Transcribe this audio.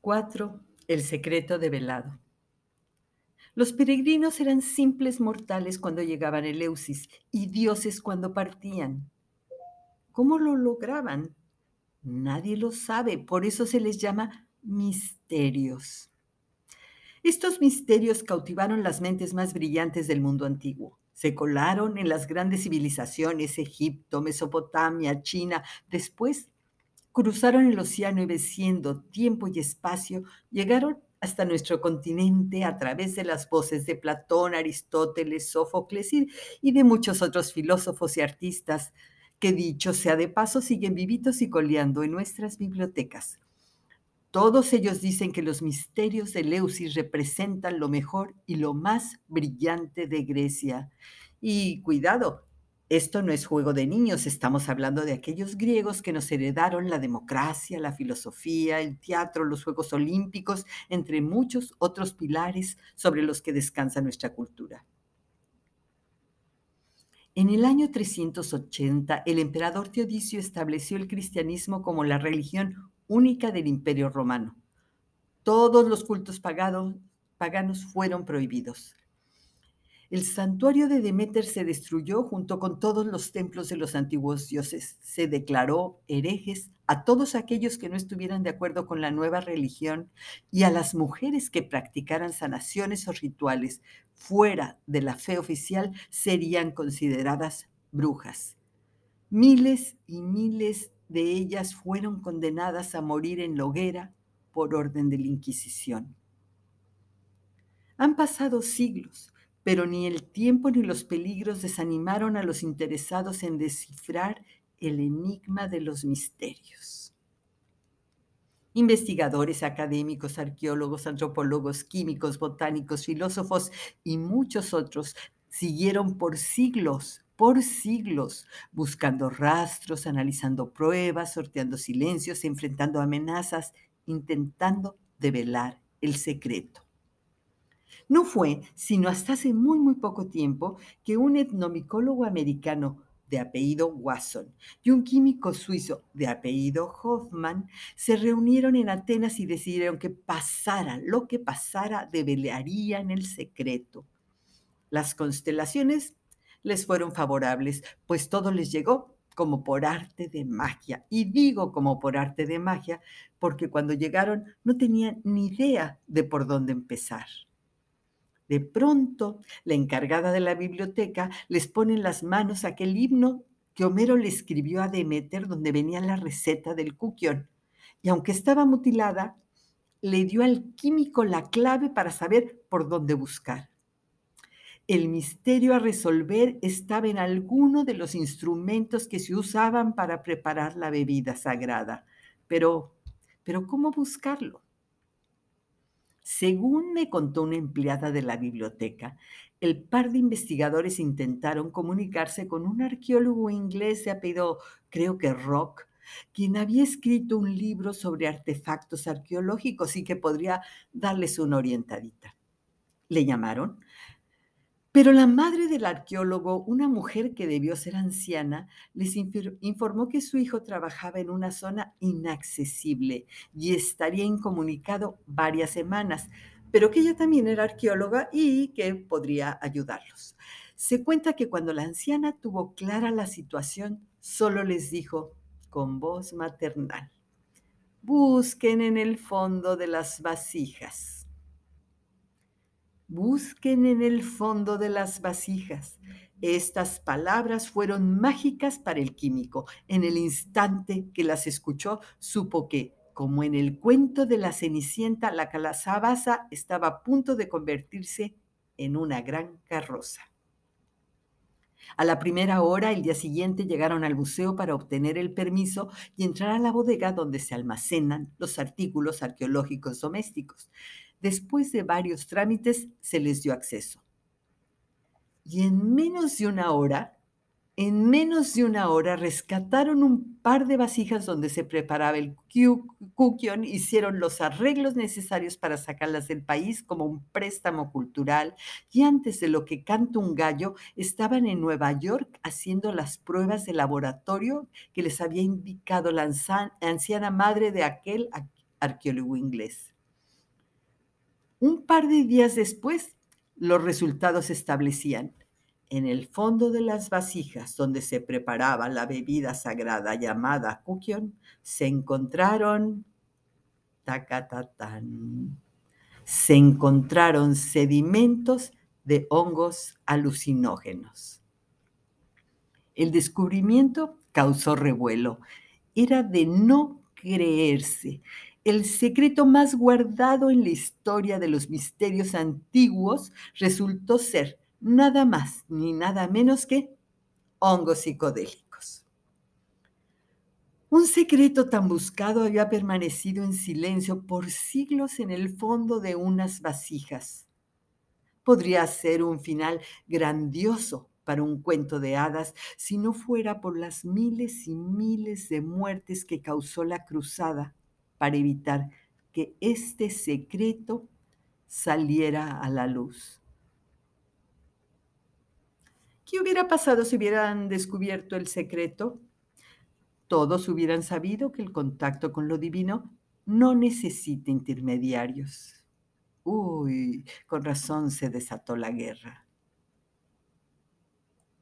4. El secreto develado. Los peregrinos eran simples mortales cuando llegaban a Eleusis y dioses cuando partían. ¿Cómo lo lograban? Nadie lo sabe, por eso se les llama misterios. Estos misterios cautivaron las mentes más brillantes del mundo antiguo. Se colaron en las grandes civilizaciones, Egipto, Mesopotamia, China. Después cruzaron el océano y venciendo tiempo y espacio, llegaron hasta nuestro continente a través de las voces de Platón, Aristóteles, Sófocles y, de muchos otros filósofos y artistas que dicho sea de paso siguen vivitos y coleando en nuestras bibliotecas. Todos ellos dicen que los misterios de Leusis representan lo mejor y lo más brillante de Grecia. Y cuidado, esto no es juego de niños, estamos hablando de aquellos griegos que nos heredaron la democracia, la filosofía, el teatro, los Juegos Olímpicos, entre muchos otros pilares sobre los que descansa nuestra cultura. En el año 380, el emperador Teodicio estableció el cristianismo como la religión única del imperio romano. Todos los cultos pagados, paganos fueron prohibidos. El santuario de Demeter se destruyó junto con todos los templos de los antiguos dioses. Se declaró herejes a todos aquellos que no estuvieran de acuerdo con la nueva religión y a las mujeres que practicaran sanaciones o rituales fuera de la fe oficial serían consideradas brujas. Miles y miles de ellas fueron condenadas a morir en la hoguera por orden de la Inquisición. Han pasado siglos, pero ni el tiempo ni los peligros desanimaron a los interesados en descifrar el enigma de los misterios. Investigadores, académicos, arqueólogos, antropólogos, químicos, botánicos, filósofos y muchos otros siguieron por siglos por siglos, buscando rastros, analizando pruebas, sorteando silencios, enfrentando amenazas, intentando develar el secreto. No fue sino hasta hace muy, muy poco tiempo que un etnomicólogo americano de apellido Wasson y un químico suizo de apellido Hoffman se reunieron en Atenas y decidieron que pasara lo que pasara, develarían el secreto. Las constelaciones les fueron favorables, pues todo les llegó como por arte de magia. Y digo como por arte de magia porque cuando llegaron no tenían ni idea de por dónde empezar. De pronto, la encargada de la biblioteca les pone en las manos aquel himno que Homero le escribió a Demeter donde venía la receta del cuquión. Y aunque estaba mutilada, le dio al químico la clave para saber por dónde buscar. El misterio a resolver estaba en alguno de los instrumentos que se usaban para preparar la bebida sagrada. Pero, pero ¿cómo buscarlo? Según me contó una empleada de la biblioteca, el par de investigadores intentaron comunicarse con un arqueólogo inglés de apellido, creo que Rock, quien había escrito un libro sobre artefactos arqueológicos y que podría darles una orientadita. Le llamaron, pero la madre del arqueólogo, una mujer que debió ser anciana, les informó que su hijo trabajaba en una zona inaccesible y estaría incomunicado varias semanas, pero que ella también era arqueóloga y que podría ayudarlos. Se cuenta que cuando la anciana tuvo clara la situación, solo les dijo con voz maternal, busquen en el fondo de las vasijas Busquen en el fondo de las vasijas. Estas palabras fueron mágicas para el químico. En el instante que las escuchó, supo que, como en el cuento de la Cenicienta, la calabaza estaba a punto de convertirse en una gran carroza. A la primera hora, el día siguiente, llegaron al museo para obtener el permiso y entrar a la bodega donde se almacenan los artículos arqueológicos domésticos. Después de varios trámites se les dio acceso. Y en menos de una hora, en menos de una hora rescataron un par de vasijas donde se preparaba el kukion, hicieron los arreglos necesarios para sacarlas del país como un préstamo cultural y antes de lo que canta un gallo estaban en Nueva York haciendo las pruebas de laboratorio que les había indicado la anciana madre de aquel arqueólogo inglés. Un par de días después, los resultados establecían en el fondo de las vasijas donde se preparaba la bebida sagrada llamada kukion, se encontraron tacatatán, se encontraron sedimentos de hongos alucinógenos. El descubrimiento causó revuelo. Era de no creerse. El secreto más guardado en la historia de los misterios antiguos resultó ser nada más ni nada menos que hongos psicodélicos. Un secreto tan buscado había permanecido en silencio por siglos en el fondo de unas vasijas. Podría ser un final grandioso para un cuento de hadas si no fuera por las miles y miles de muertes que causó la cruzada para evitar que este secreto saliera a la luz. ¿Qué hubiera pasado si hubieran descubierto el secreto? Todos hubieran sabido que el contacto con lo divino no necesita intermediarios. Uy, con razón se desató la guerra.